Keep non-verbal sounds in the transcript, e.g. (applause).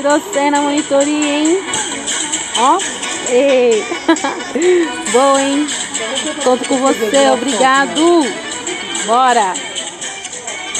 tirou na monitoria, hein? Ó. Ei. (laughs) Boa, hein? Conto com você. Obrigado. Bora.